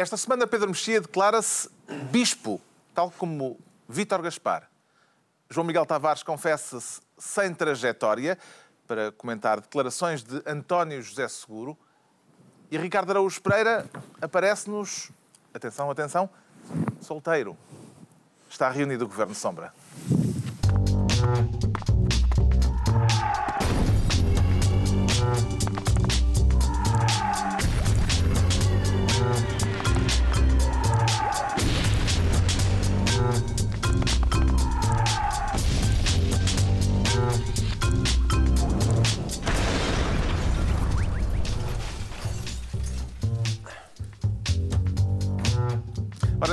Esta semana Pedro Mexia declara-se bispo, tal como Vítor Gaspar. João Miguel Tavares confessa-se sem trajetória para comentar declarações de António José Seguro. E Ricardo Araújo Pereira aparece-nos, atenção, atenção, solteiro. Está reunido o Governo Sombra.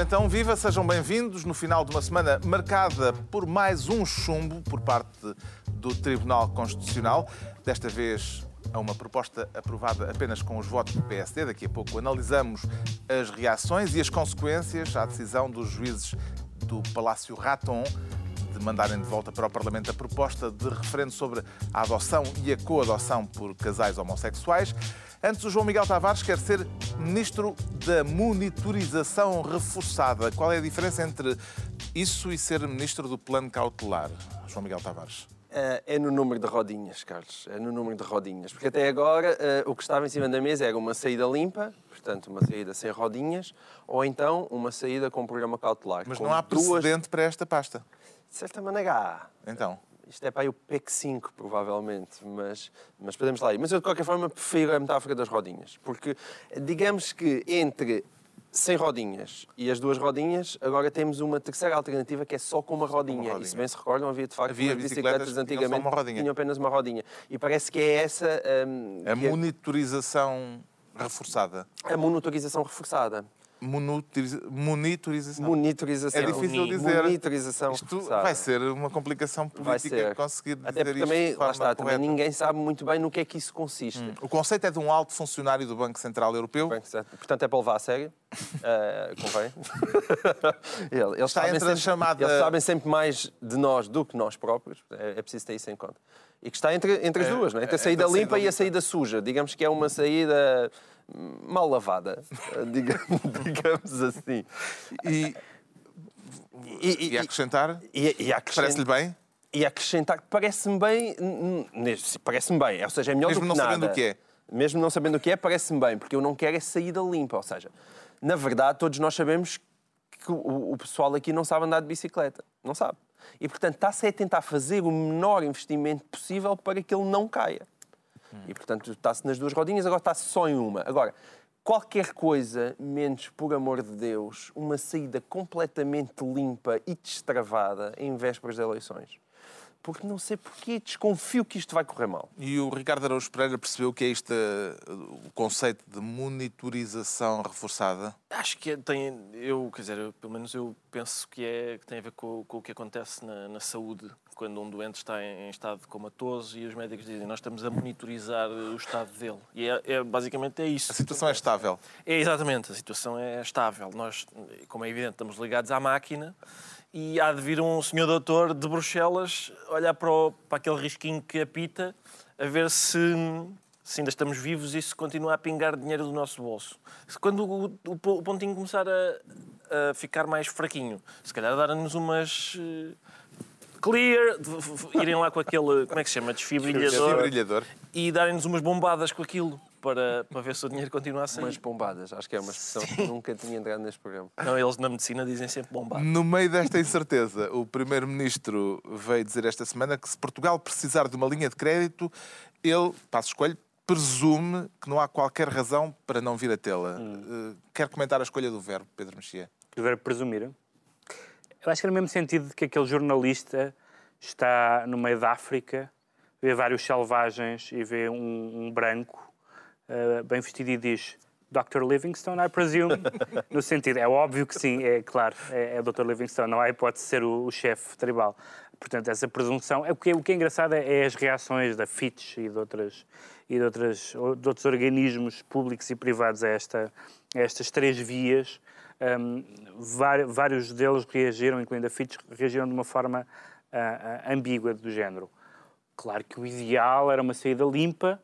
Então, viva, sejam bem-vindos no final de uma semana marcada por mais um chumbo por parte do Tribunal Constitucional. Desta vez a uma proposta aprovada apenas com os votos do PSD. Daqui a pouco analisamos as reações e as consequências à decisão dos juízes do Palácio Raton de mandarem de volta para o Parlamento a proposta de referendo sobre a adoção e a coadoção por casais homossexuais. Antes, o João Miguel Tavares quer ser ministro da monitorização reforçada. Qual é a diferença entre isso e ser ministro do plano cautelar, João Miguel Tavares? É no número de rodinhas, Carlos. É no número de rodinhas. Porque até agora eh, o que estava em cima da mesa era uma saída limpa, portanto, uma saída sem rodinhas, ou então uma saída com programa cautelar. Mas não há precedente duas... para esta pasta. De certa maneira há. Então. Isto é para o PEC 5, provavelmente, mas, mas podemos lá ir. Mas eu, de qualquer forma, prefiro a metáfora das rodinhas, porque digamos que entre sem rodinhas e as duas rodinhas, agora temos uma terceira alternativa que é só com uma rodinha. Uma rodinha. E se bem se recordam, havia de facto havia bicicletas, bicicletas antigamente tinham, tinham apenas uma rodinha. E parece que é essa. Um, a é monitorização reforçada. A monitorização reforçada. Monitorização. Monitorização. É difícil dizer. Monitorização. Isto vai ser uma complicação política conseguir dizer Até porque também, lá está, também ninguém sabe muito bem no que é que isso consiste. Hum. O conceito é de um alto funcionário do Banco Central Europeu. Banco Portanto, é para levar a sério. Uh, convém. eles, Está entre sempre, a chamada... eles sabem sempre mais de nós do que nós próprios. É, é preciso ter isso em conta. E que está entre, entre as é, duas, não é? entre a saída é, limpa e a saída suja. Digamos que é uma saída mal lavada, digamos, digamos assim. E, e, e acrescentar? E, e acrescent... Parece-lhe bem? E acrescentar, parece-me bem, parece-me bem, ou seja, é melhor Mesmo do que nada. Não sabendo o que é? Mesmo não sabendo o que é, parece-me bem, porque eu não quero é saída limpa, ou seja, na verdade, todos nós sabemos que o, o pessoal aqui não sabe andar de bicicleta, não sabe. E, portanto, está-se a tentar fazer o menor investimento possível para que ele não caia. E, portanto, está-se nas duas rodinhas, agora está-se só em uma. Agora, qualquer coisa menos, por amor de Deus, uma saída completamente limpa e destravada em vésperas de eleições porque não sei porquê, desconfio que isto vai correr mal. E o Ricardo Araújo Pereira percebeu que é este o conceito de monitorização reforçada? Acho que é, tem, eu, quer dizer, eu, pelo menos eu penso que, é, que tem a ver com, com o que acontece na, na, saúde, quando um doente está em, em, estado comatoso e os médicos dizem nós estamos a monitorizar o estado dele. E é, é basicamente é isso. A situação é estável. É, exatamente, a situação é estável. Nós, como é evidente, estamos ligados à máquina e há de vir um senhor doutor de Bruxelas olhar para, o, para aquele risquinho que apita a ver se, se ainda estamos vivos e se continua a pingar dinheiro do nosso bolso. Quando o, o, o pontinho começar a, a, ficar mais fraquinho, se calhar dar-nos umas uh, clear, irem lá com aquele, como é que se chama, desfibrilhador, desfibrilhador. e darem-nos umas bombadas com aquilo para, para ver se o dinheiro continua a sair. Umas bombadas, acho que é uma expressão Sim. que nunca tinha entrado neste programa. Não, eles na medicina dizem sempre bombada. No meio desta incerteza, o Primeiro-Ministro veio dizer esta semana que se Portugal precisar de uma linha de crédito, ele, passo escolho, presume que não há qualquer razão para não vir a tê-la. Hum. Eh, quer comentar a escolha do verbo, Pedro Mexia? O verbo presumir? Eu acho que é no mesmo sentido de que aquele jornalista está no meio da África, vê vários selvagens e vê um, um branco uh, bem vestido e diz Dr. Livingstone, I presume, no sentido, é óbvio que sim, é claro, é, é Dr. Livingstone, não há hipótese de ser o, o chefe tribal. Portanto, essa presunção, é, o, que, o que é engraçado é, é as reações da Fitch e de, outras, e de, outras, de outros organismos públicos e privados a, esta, a estas três vias. Um, vários deles reagiram, incluindo a Fitch, reagiram de uma forma uh, uh, ambígua do género. Claro que o ideal era uma saída limpa,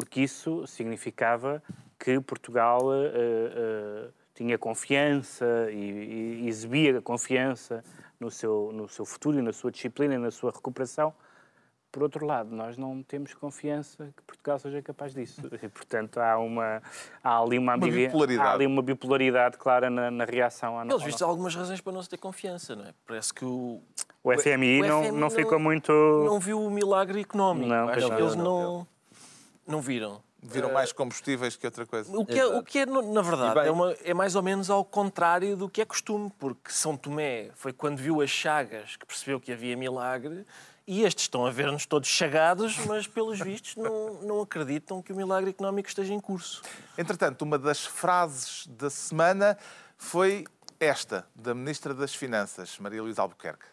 porque isso significava que Portugal uh, uh, tinha confiança e, e exibia confiança no seu, no seu futuro e na sua disciplina e na sua recuperação. Por outro lado, nós não temos confiança que Portugal seja capaz disso. E, portanto, há, uma, há ali uma, Uma bipolaridade. há ali uma bipolaridade clara na, na reação à vistos, há algumas razões para não se ter confiança, não é? Parece que o, O FMI, o não, FMI não ficou não- muito. não viu o milagre económico. Não, Acho que não, eles não, não, não viram. Viram mais combustíveis que outra coisa. O que, é, o que é, na verdade, bem- é, uma- é mais ou menos ao contrário do que é costume, porque São Tomé foi quando viu as chagas que percebeu que havia milagre e estes estão a ver-nos todos chagados, mas pelos vistos não, não acreditam que o milagre económico esteja em curso. Entretanto, uma das frases da semana foi esta, da Ministra das Finanças, Maria Luísa Albuquerque.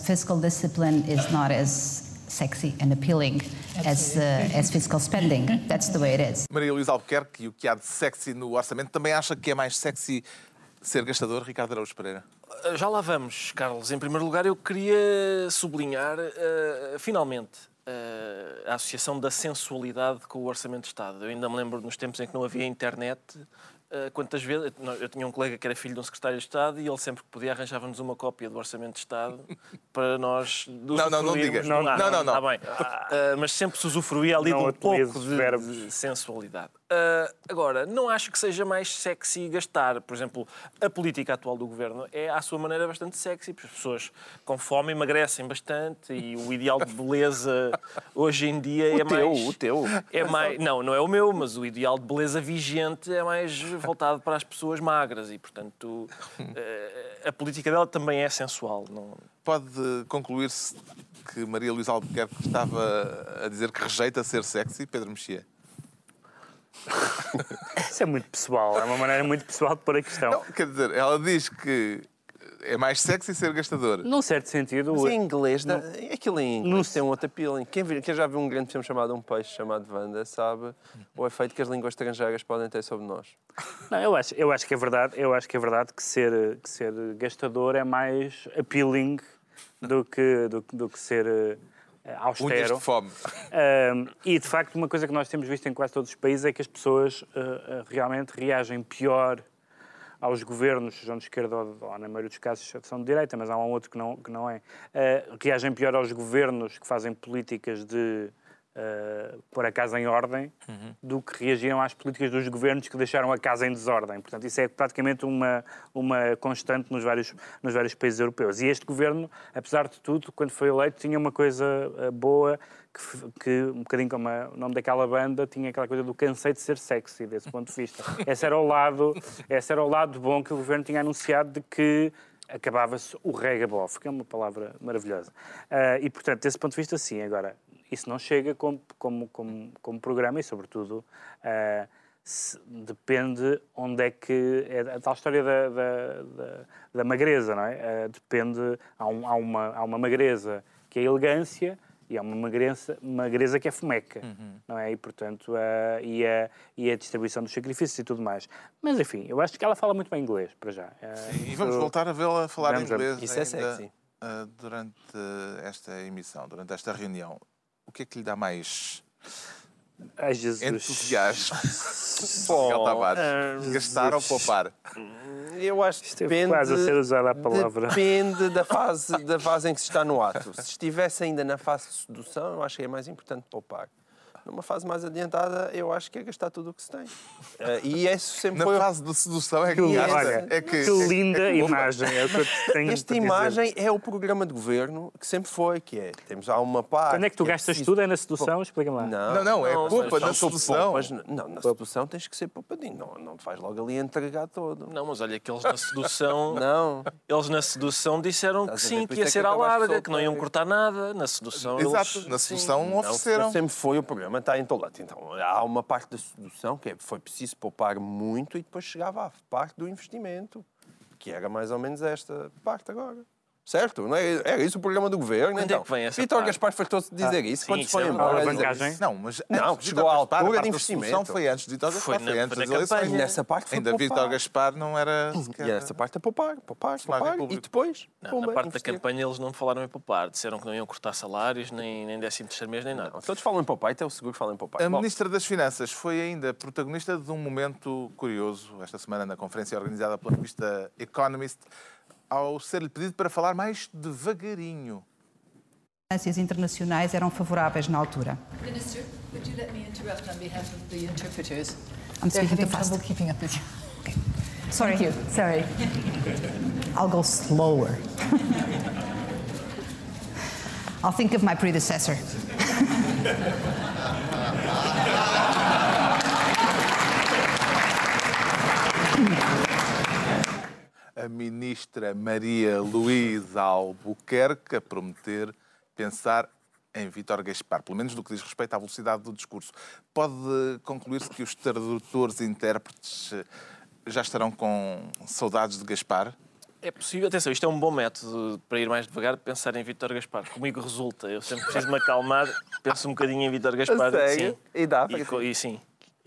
Fiscal discipline is not as sexy and appealing as, uh, as fiscal spending. That's the way it is. Maria Luísa Albuquerque e o que há de sexy no orçamento também acha que é mais sexy ser gastador, Ricardo Araújo Pereira? Uh, Já lá vamos, Carlos. Em primeiro lugar, eu queria sublinhar, uh, finalmente, uh, a associação da sensualidade com o Orçamento de Estado. Eu ainda me lembro nos tempos em que não havia internet. Uh, Quantas vezes. Eu tinha um colega que era filho de um secretário de Estado e ele sempre que podia arranjava-nos uma cópia do Orçamento de Estado para nós. Não, não, não usufruirmos. diga. Não, Ah, não, não, não. Está bem. Uh, mas sempre se usufruía ali de um pouco de, de sensualidade. Uh, agora, não acho que seja mais sexy gastar. Por exemplo, a política atual do governo é, à sua maneira, bastante sexy. porque As pessoas com fome emagrecem bastante e o ideal de beleza hoje em dia é teu, mais. o teu. É mais, não, não é o meu, mas o ideal de beleza vigente é mais voltado para as pessoas magras e, portanto, eh, a política dela também é sensual. Não... Pode concluir-se que Maria Luísa Albuquerque estava a dizer que rejeita ser sexy, Pedro Mexia? Isso é muito pessoal, é uma maneira muito pessoal de pôr a questão. Não, quer dizer, ela diz que é mais sexy ser gastador. Num certo sentido, Mas em inglês, dá- aquilo em inglês Não tem um outro appealing. Quem, vir- quem já viu um grande filme chamado Um Peixe, chamado Wanda, sabe o efeito que as línguas estrangeiras podem ter sobre nós. Não, eu acho, eu acho que é verdade, eu acho que é verdade que ser, que ser gastador é mais appealing do que, do, que- do que ser eh, austero. de fome. Um, e de facto, uma coisa que nós temos visto em quase todos os países é que as pessoas uh, realmente reagem pior aos governos, sejam de esquerda ou, ou na maioria dos casos são de direita, mas há um outro que não, que não é. Uh, reagem pior aos governos que fazem políticas de uh, pôr a casa em ordem do que reagiram às políticas dos governos que deixaram a casa em desordem. Portanto, isso é praticamente uma, uma constante nos vários, nos vários países europeus. E este governo, apesar de tudo, quando foi eleito, tinha uma coisa uh, boa que, que, um bocadinho como a- o nome daquela banda, tinha aquela coisa do cansei de ser sexy, desse ponto de vista. Esse era o lado, esse era o lado bom que o governo tinha anunciado de que acabava-se o regabof, que é uma palavra maravilhosa. Ah, e, portanto, desse ponto de vista, sim. Agora, isso não chega como, como, como, como programa e, sobretudo, ah, se- depende onde é que... É a tal história da, da, da, da magreza, não é? Ah, depende... Há, um- há uma, há uma magreza que é elegância e há uma magreza, magreza que é fomeca, não é? E, portanto, a, e, a, e a distribuição dos sacrifícios e tudo mais. Mas, enfim, eu acho que ela fala muito bem inglês, para já. Ah, E vamos isso- voltar a vê-la falar Vamos, inglês. Isso é sexy. durante esta emissão, durante esta reunião. O que é que lhe dá mais Ai, Jesus. entusiasmo? Bom, Miguel Tavares, ah, gastar ou poupar? Eu acho que Esteve depende, quase a ser usada a palavra. depende da fase, da fase em que se está no ato. Se estivesse ainda na fase de sedução, eu acho que é mais importante poupar. Numa fase mais adiantada, eu acho que é gastar tudo o que se tem. Ah, e isso sempre Na foi... fase de sedução é que, Que, olha, é que, que linda é que imagem. É que Esta imagem é o programa de governo que sempre foi, que é, temos há uma parte... Quando é que tu que gastas preciso- tudo? É na sedução? Explica-me lá. Não, não, é mas na não, tu sedução. poupas, não, na sedução tens que ser poupadinho. Não, não te vais logo ali entregar todo. não, mas olha que eles na sedução. Não. Eles na sedução disseram que Estás a sim, que ia é ser que à larga, que não iam cortar nada. Na sedução Exato, eles... na sim. sedução Não, ofereceram. sempre foi o programa, está em todo lado. Então, há uma parte da sedução que é, foi preciso poupar muito e depois chegava à parte do investimento, que era mais ou menos esta parte agora. Certo? Não é, era isso o programa do governo. Onde é então, que vem essa Vítor parte? Gaspar fartou-se de dizer isso. sim, Quando se isso foi é embora. isso. Não, mas Não, chegou à altura parte de investimento. foi antes de Vítor Gaspar, Foi foi, antes das eleições. campanha. Nessa parte foi Ainda poupar. Vítor Gaspar não era. E essa parte é poupar, poupar, poupar. E público. depois, Não, pumba, na parte investir. da campanha eles não falaram em poupar. Disseram que não iam cortar salários, nem, nem 13 terceiro mês, nem nada. Não, Todos falam em poupar, então o seguro fala em poupar. A Bom, Ministra das Finanças foi ainda protagonista de um momento curioso esta semana na conferência organizada pela revista Economist, ao ser-lhe pedido para falar mais devagarinho. As internacionais eram favoráveis na altura. Minister, would you let me interrupt on behalf of the interpreters? I'm They're speaking having too fast. trouble keeping up with you. Sorry. Thank you. Sorry. I'll go slower. I'll think of my predecessor. A ministra Maria Luísa Albuquerque a prometer pensar em Vítor Gaspar, pelo menos no que diz respeito à velocidade do discurso. Pode concluir-se que os tradutores e intérpretes eh, já estarão com saudades de Gaspar? É possível, atenção, isto é um bom método para ir mais devagar, pensar em Vítor Gaspar. Comigo resulta, eu sempre preciso me acalmar, penso um bocadinho em Vítor Gaspar. Sim. E dá E, co- e sim.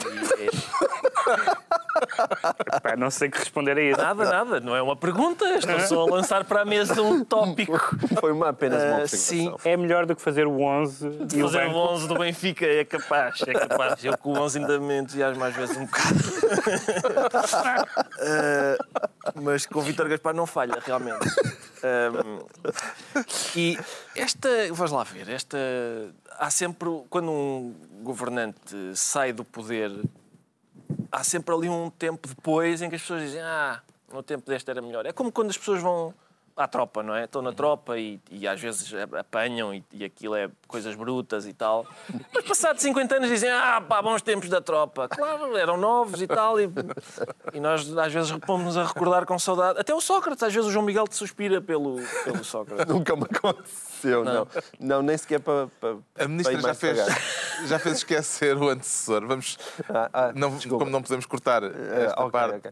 E é- Pá, não sei que responder a isso. nada, nada, não é uma pergunta, estou só a lançar para a mesa um tópico. Foi uma, apenas uma Ah, observação. sim. É melhor do que fazer o 11 e o Fazer o banco. 11 do Benfica é capaz, é capaz. Eu com o 11 ainda me entusiasmo às vezes um bocado. Ah, mas com o Vítor Gaspar não falha, realmente. Ahm, e esta, vais lá ver, esta. Há sempre, quando um governante sai do poder, há sempre ali um tempo depois em que as pessoas dizem: Ah, no tempo deste era melhor. É como quando as pessoas vão à tropa, não é? Estão na tropa e, e às vezes apanham e, e aquilo é coisas brutas e tal. Mas passados 50 anos dizem: Ah, pá, bons tempos da tropa. Claro, eram novos e tal. E, e nós às vezes pomos-nos a recordar com saudade. Até o Sócrates, às vezes o João Miguel te suspira pelo, pelo Sócrates. Nunca me aconteceu, não. Não, nem sequer para. para A ministra já fez, já fez esquecer o antecessor. Vamos, Ah, ah, não, desculpa. como não podemos cortar Eh, esta ok, parte, ok.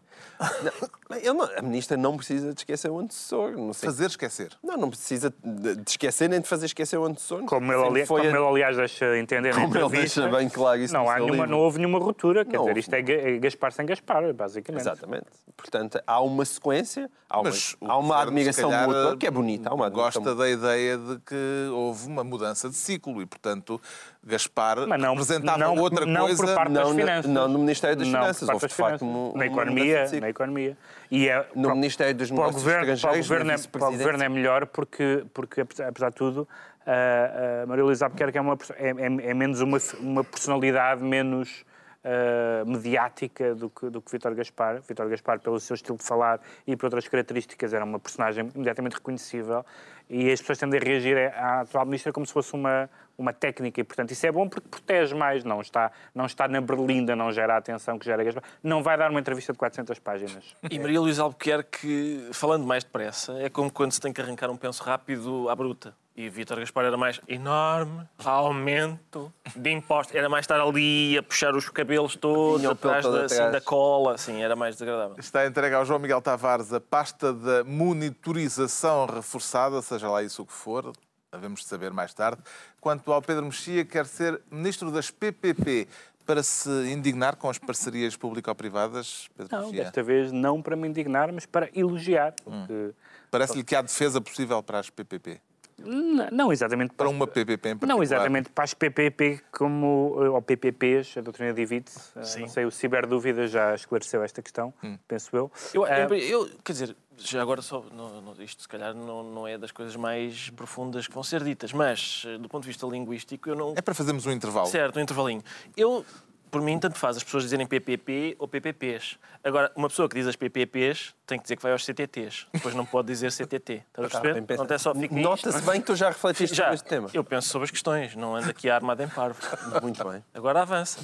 Não, não- a ministra não precisa de esquecer o antecessor. Não, sei. fazer esquecer. não, não precisa de esquecer nem de fazer esquecer o antecessor. Como ele, ali, foi como a- ele, aliás, deixa entender Como ele deixa bem claro isso não, há nenhuma, não houve nenhuma ruptura. Quer Não dizer, houve. isto é é Gaspar sem Gaspar, basicamente. Exatamente. Portanto, há uma sequência, há uma, há uma admiração mútua, que é bonita. Há uma Gosta da ideia de que houve uma mudança de ciclo e, portanto, Gaspar Mas não, representava não, outra não coisa. por parte das Não no- finanças. não no Ministério das Não Finanças. Houve, de facto, uma- na uma economia, na economia. E é, No para- Ministério dos Negócios governo, para o Estrangeiros, governo, é, para o governo é melhor porque, porque apesar de tudo, a, a Maria Luísa Albuquerque é, uma, é, é- é menos uma, uma personalidade menos ah, mediática do que, do que Vítor Gaspar. Vítor Gaspar, pelo seu estilo de falar e por outras características, era uma personagem imediatamente reconhecível e as pessoas tendem a reagir à atual ministra como se fosse uma, uma técnica e, portanto, isso é bom porque protege mais, não está, não está na berlinda, não gera a atenção que gera Gaspar. Não vai dar uma entrevista de 400 páginas. E Maria Luísa Albuquerque, falando mais depressa, é como quando se tem que arrancar um penso rápido à bruta. E Vítor Gaspar era mais enorme, aumento de impostos. Era mais estar ali a puxar os cabelos todos, atrás todo da, assim, da cola. Assim, era mais desagradável. Está entregue ao João Miguel Tavares a pasta da monitorização reforçada, seja lá isso o que for, havemos de saber mais tarde. Quanto ao Pedro Mexia, quer ser ministro das PPP para se indignar com as parcerias público-privadas, Pedro Não, Mexia? desta vez não para me indignar, mas para elogiar. porque- Parece-lhe que há defesa possível para as PPP? N- Não exatamente Para uma PPP em particular? Não exatamente para as PPP como, eh, ou PPPs, a doutrina divide Sim. Não sei, o Ciberdúvida já esclareceu esta questão, penso eu. Eu, eu, eu- quer dizer, já agora só, não, não- isto se calhar não, não é das coisas mais profundas que vão ser ditas, mas eh, do ponto de vista linguístico eu não. É para fazermos um intervalo. Certo, um intervalinho. Eu, por mim, tanto faz as pessoas dizerem PPP ou PPPs. Agora, uma pessoa que diz as PPPs tem que dizer que vai aos CTTs. Depois não pode dizer CTT. Estás a perceber? Pensado. Não é só. Nota-se bem que tu já refletiste Já, sobre este tema. eu penso sobre as questões, não ando aqui armado em parvo. Muito bem. Agora avança.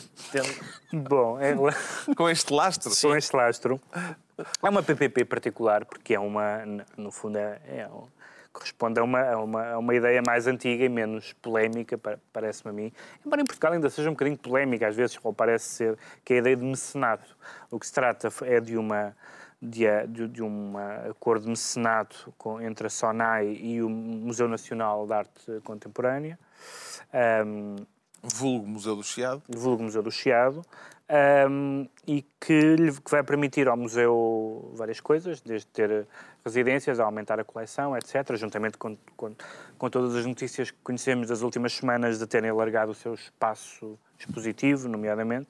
Bom, é, Com este lastro? com este lastro, é uma PPP particular, porque é uma, no fundo, é, é um- corresponde a uma, a, uma, a uma ideia mais antiga e menos polémica, pa- parece-me a mim. Embora em Portugal ainda seja um bocadinho polémica, às vezes, ou parece ser, que é a ideia de mecenato. O que se trata é de uma de, de, de um acordo de mecenato com, entre a SONAI e o Museu Nacional de Arte Contemporânea, ahm, Vulgo Museu do Chiado. vulgo Museu do Chiado, ahm, e que, lhe, que vai permitir ao museu várias coisas, desde ter residências, a aumentar a coleção, etc., juntamente com, com, com todas as notícias que conhecemos das últimas semanas de terem alargado o seu espaço expositivo, nomeadamente.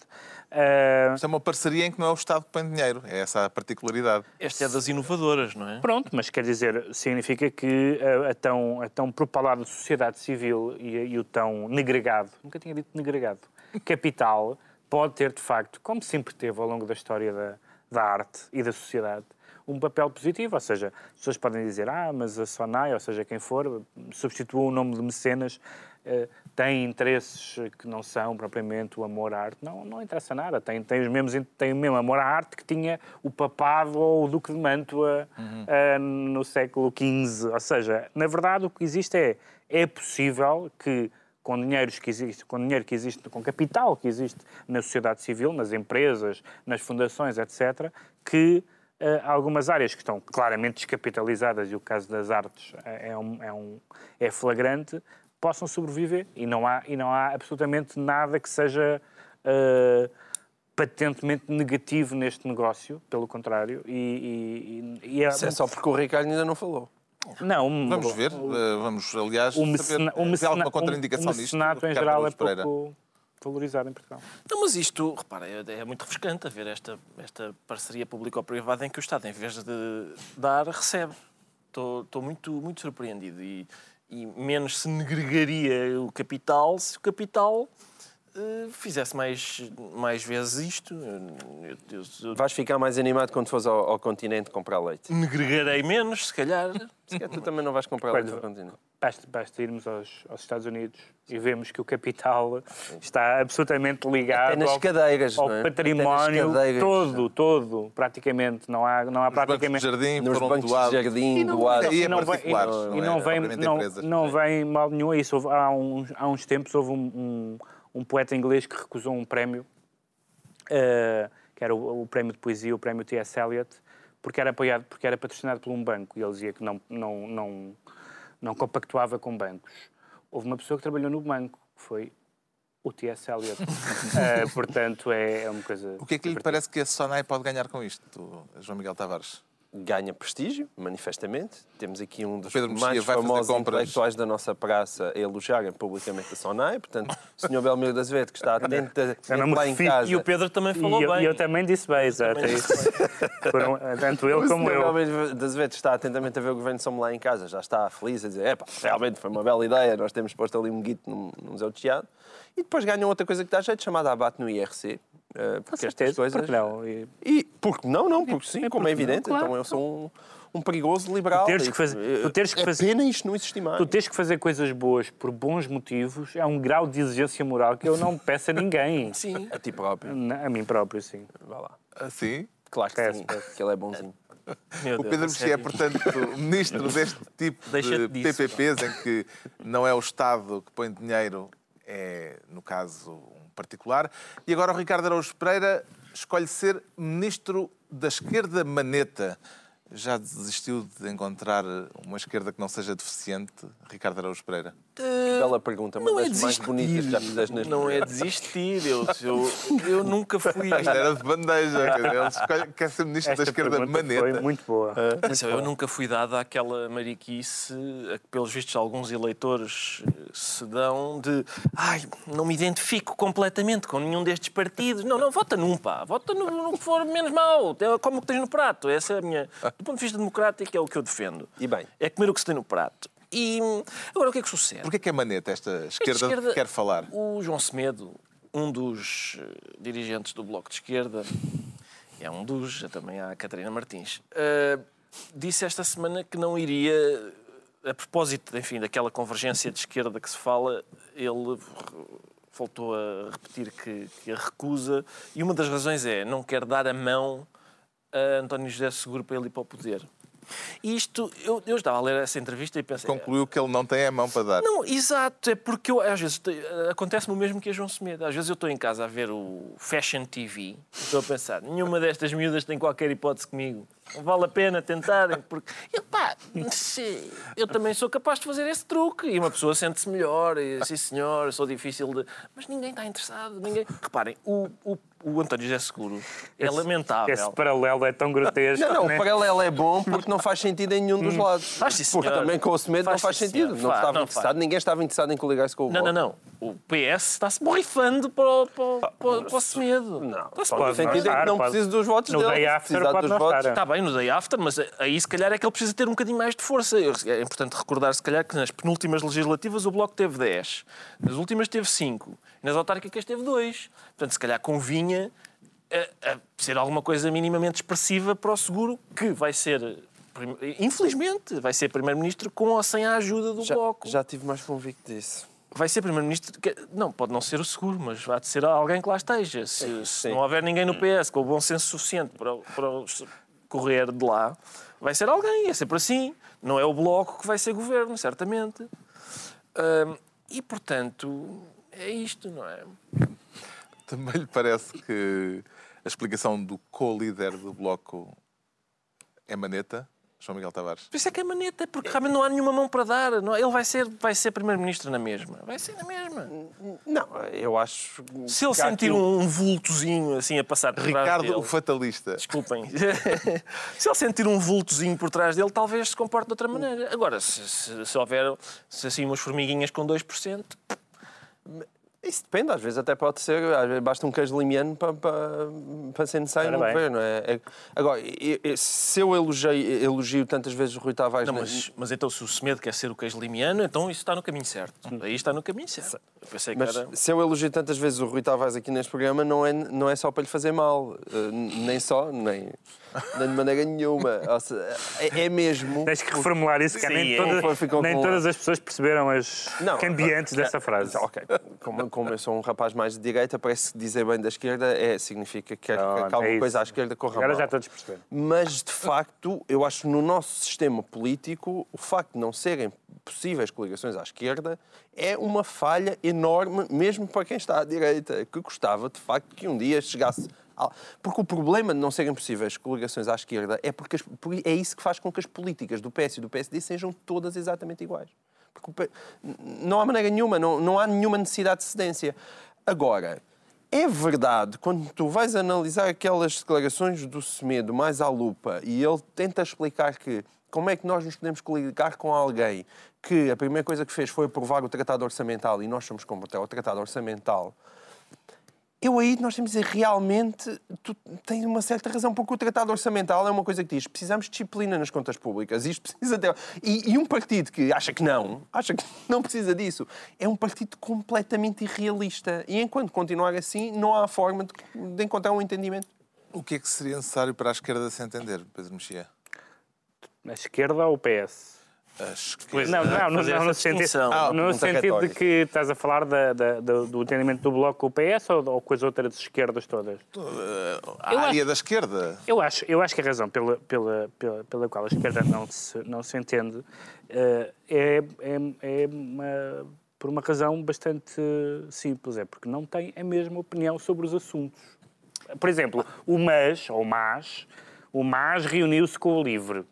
Ah, Isto é uma parceria em que não é o Estado que põe dinheiro. É essa a particularidade. Esta é das inovadoras, não é? Pronto, mas quer dizer, significa que a, a tão, a tão propalada sociedade civil e, e o tão negregado, nunca tinha dito negregado, capital, pode ter, de facto, como sempre teve ao longo da história da, da arte e da sociedade, um papel positivo. Ou seja, as pessoas podem dizer, ah, mas a Sonai, ou seja, quem for, substituiu o nome de mecenas, eh, tem interesses que não são propriamente o amor à arte. Não, não interessa nada. Tem, tem, os mesmos, tem o mesmo amor à arte que tinha o papado ou o duque de Mantua eh, no século XV. Ou seja, na verdade, o que existe é, é possível que com dinheiros que existe, com dinheiro que existe, com capital que existe na sociedade civil, nas empresas, nas fundações, etc., que eh, algumas áreas que estão claramente descapitalizadas, e o caso das artes é, um, é, um, é flagrante, possam sobreviver. E não há, e não há absolutamente nada que seja eh, patentemente negativo neste negócio, pelo contrário. E- e- e é, Isso é só porque o Ricardo ainda não falou. Não, um- Vamos ver. eh, Vamos, aliás, o saber o se há alguma contraindicação o nisto. mecenato em Ricardo geral é pouco valorizado em Portugal. Não, mas isto, repara, é, é muito refrescante haver esta, esta parceria público-privada em que o Estado, em vez de dar, recebe. Estou, estou muito, muito surpreendido. E, e menos se negregaria o capital se o capital fizesse mais, mais vezes isto. Eu, eu- eu Vais ficar mais animado quando fores ao, ao continente comprar leite. negregarei menos, se calhar. Se calhar tu também não vais comprar leite ao não. continente. Basta, basta irmos aos, aos Estados Unidos e vemos que o capital está absolutamente ligado Até nas ao, cadeiras, ao não é? Património nas cadeiras. todo, todo, praticamente. Não há, não há Os bancos de praticamente... jardim Nos bancos doados. de jardim, doados. E é E não e- não e é não vem, não, não vem mal nenhum a isso. Houve- há, uns, há uns tempos houve um, um, um poeta inglês que recusou um prémio, eh, que era o, o prémio de poesia, o prémio T.S. Eliot, porque era apoiado, porque era patrocinado por um banco e ele dizia que não, não, não, não compactuava com bancos. Houve uma pessoa que trabalhou no banco, que foi o T.S. Eliot. Eh, portanto, é, é uma coisa... O que é que lhe parece que a Sonai pode ganhar com isto, João Miguel Tavares? Ganha prestígio, manifestamente. Temos aqui um dos Pedro mais famosos intelectuais da nossa praça a elogiarem publicamente a Sonai. Portanto, o Sr. Belmiro da Azevedo, que está atento, lá em casa. E o Pedro também falou E eu, bem. e eu também disse bem, exato. é. Foram, tanto ele O como Sr. eu. Belmiro da Azevedo está atentamente a ver o governo de São lá em casa. Já está feliz a dizer, epá, realmente foi uma bela ideia, nós temos posto ali um guito no, no Museu de Chiado. E depois ganham outra coisa que dá jeito, chamada abate no IRC. Eh, porque estas certeza, coisas... porque não? E E porque não, não, porque sim, como é porque não, evidente. claro. Então eu sou um, um perigoso liberal. teres E, que fazer- tu teres que é fazer- pena isto não existir mais. Tu tens que fazer coisas boas por bons motivos é um grau de exigência moral que eu não peço a ninguém. Sim. A ti próprio. Na- A mim próprio, sim. Vá lá. Assim? Claro que Peço, sim, peço. que ele é bonzinho. Meu O Pedro Mexia é, portanto, ministro deste tipo de disso, PPPs, em que não é o Estado que põe dinheiro, é, no caso, particular. E agora o Ricardo Araújo Pereira escolhe ser ministro da esquerda maneta. Já desistiu de encontrar uma esquerda que não seja deficiente, Ricardo Araújo Pereira? Que bela pergunta, uma é das mais desistir. bonitas que já fizeste neste Não é desistir. Eu, eu, eu nunca fui. Esta era de bandeja. quer dizer, Ele escolhe, quer ser ministro da Esta esquerda pergunta maneta. foi muito boa. Atenção, eu nunca fui dado àquela mariquice a que, pelos vistos, alguns eleitores se dão de ai, não me identifico completamente com nenhum destes partidos. Não, não, vota num, pá. Vota no, no que for menos mau. É Como o que tens no prato. Essa é a minha... Do ponto de vista democrático, é o que eu defendo. E bem. É comer o que se tem no prato. E agora, o que é que sucede? Porquê que é maneta esta esquerda, que quer falar? O João Semedo, um dos eh, dirigentes do Bloco de Esquerda, é um dos, também há a Catarina Martins, eh, disse esta semana que não iria, a propósito, enfim, daquela convergência de esquerda que se fala, ele voltou a repetir que, que a recusa, e uma das razões é não quer dar a mão a António José Seguro para ele ir para o poder. E isto, eu, eu estava a ler essa entrevista e pensei. Concluiu que ele não tem a mão para dar. Não, exato, é porque eu, às vezes te- acontece-me o mesmo que a João Semedo. Às vezes eu estou em casa a ver o Fashion TV e estou a pensar, nenhuma destas miúdas tem qualquer hipótese comigo. Vale a pena tentarem, porque eu, pá, eu também sou capaz de fazer esse truque e uma pessoa sente-se melhor, e sim senhor, sou difícil de. Mas ninguém está interessado, ninguém. Reparem, o, o, o António José Seguro é lamentável. Esse paralelo é tão grotesco. Não, não, né? o paralelo é bom porque não faz sentido em nenhum dos lados. Faz, sim, porque também com o Semedo não Faz, faz sentido. senhor. Não Faz, estava não interessado, faz. ninguém estava interessado em coligar-se com o Não, Bloco. não, não. O PS está-se borrifando para, o- para, para, o- para o Semedo. Não, pode no sentido é estar, que não pode. precisa dos votos No dele. day se after pode dos não votos. estar. Está bem no day after, mas aí se calhar é que ele precisa ter um bocadinho mais de força. É importante recordar, se calhar, que nas penúltimas legislativas o Bloco teve 10, nas últimas teve 5, e nas autárquicas teve 2. Portanto, se calhar convinha eh, a, ser alguma coisa minimamente expressiva para o seguro, que vai ser, infelizmente, vai ser Primeiro-Ministro com ou sem a ajuda do Já, Bloco. já tive mais convicto disso. Vai ser Primeiro-Ministro. Não, pode não ser o seguro, mas há de ser alguém que lá esteja. Se, se não houver ninguém no PS com o bom senso suficiente para, para correr de lá, vai ser alguém. É sempre assim. Não é o Bloco que vai ser governo, certamente. Hum, e, portanto, é isto, não é? Também lhe parece que a explicação do co-líder do Bloco é maneta, João Miguel Tavares? Por isso é que é maneta, porque realmente não há nenhuma mão para dar. Não, ele vai ser, vai ser Primeiro-Ministro na mesma. Vai ser na mesma. Não, eu acho. Se ele sentir um- vultozinho assim a passar por trás Ricardo, dele, o fatalista. Desculpem. se ele sentir um vultozinho por trás dele, talvez se comporte de outra maneira. Agora, se, se, se houver se assim umas formiguinhas com 2%, Isso depende, às vezes até pode ser, basta um queijo limiano para, para, para ser necessário no governo. É, é- Agora, se eu elogio, elogio tantas vezes o Rui Tavares... não, na- mas, mas então se o Semedo quer ser o queijo limiano, então isso está no caminho certo. Aí está no caminho certo. Eu Mas era... se eu elogio tantas vezes o Rui Tavares aqui neste programa, não é, não é só para lhe fazer mal. Eh, nem só, nem, nem de maneira nenhuma. Ou seja, é, é mesmo... Tens que reformular isso, que Sim, nem, é. toda- Ficou nem todas as pessoas perceberam as Não, cambiantes dessa frase. Ok, como, como eu sou um rapaz mais de direita, parece que dizer bem da esquerda é, significa que quer que alguma é coisa à esquerda corra Agora mal. já todos perceberam. Mas, de facto, eu acho que no nosso sistema político, o facto de não serem possíveis coligações à esquerda é uma falha enorme, mesmo para quem está à direita, que gostava, de facto, que um dia chegasse. Ao- Porque o problema de não serem possíveis coligações à esquerda é porque as- é isso que faz com que as políticas do PS e do PSD sejam todas exatamente iguais. Porque não há maneira nenhuma, não, não há nenhuma necessidade de cedência. Agora, é verdade, quando tu vais analisar aquelas declarações do Semedo mais à lupa e ele tenta explicar que como é que nós nos podemos coligar com alguém que a primeira coisa que fez foi aprovar o Tratado Orçamental e nós somos contra o Tratado Orçamental, eu aí nós temos de dizer realmente tu tens uma certa razão, porque o tratado orçamental é uma coisa que diz precisamos de disciplina nas contas públicas. Isto precisa ter... e, e um partido que acha que não, acha que não precisa disso, é um partido completamente irrealista. E enquanto continuar assim, não há forma de, de encontrar um entendimento. O que é que seria necessário para a esquerda se entender, Pedro Mexia? A esquerda ou o PS? Não, não, no, fazer não, no sentido. Ah, no sentido de que estás a falar da- da- do, do entendimento do Bloco com o PS ou, ou com as outras esquerdas todas? A Eu área acho- da esquerda. Eu acho, eu acho que a razão pela, pela, pela, pela qual a esquerda não se, não se entende eh, é, é, é uma- por uma razão bastante simples. É porque não tem a mesma opinião sobre os assuntos. Por exemplo, o MAS, ou MAS, o MAS reuniu-se com o LIVRE.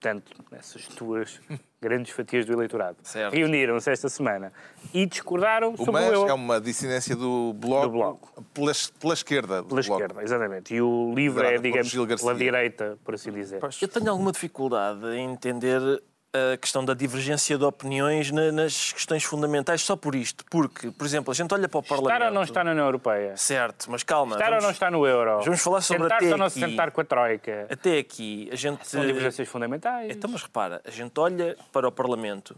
Portanto, essas duas grandes fatias do eleitorado. Reuniram-se esta semana e discordaram O sobre MAS o euro. é uma dissidência do Bloco, Do Bloco. Pela, pela esquerda. do Pela Bloco. esquerda, exatamente. E o LIVRE é, digamos, pela direita, por assim dizer. Eu tenho alguma dificuldade em entender a questão da divergência de opiniões na- nas questões fundamentais só por isto. Porque, por exemplo, a gente olha para o Parlamento... Estar ou não estar na União Europeia? Certo, mas calma. Estar ou vamos- não estar no euro? vamos falar sobre Sentar-se até ou não aqui. se sentar com a Troika? Até aqui, a gente... São divergências fundamentais. Então, mas repara, a gente olha para o Parlamento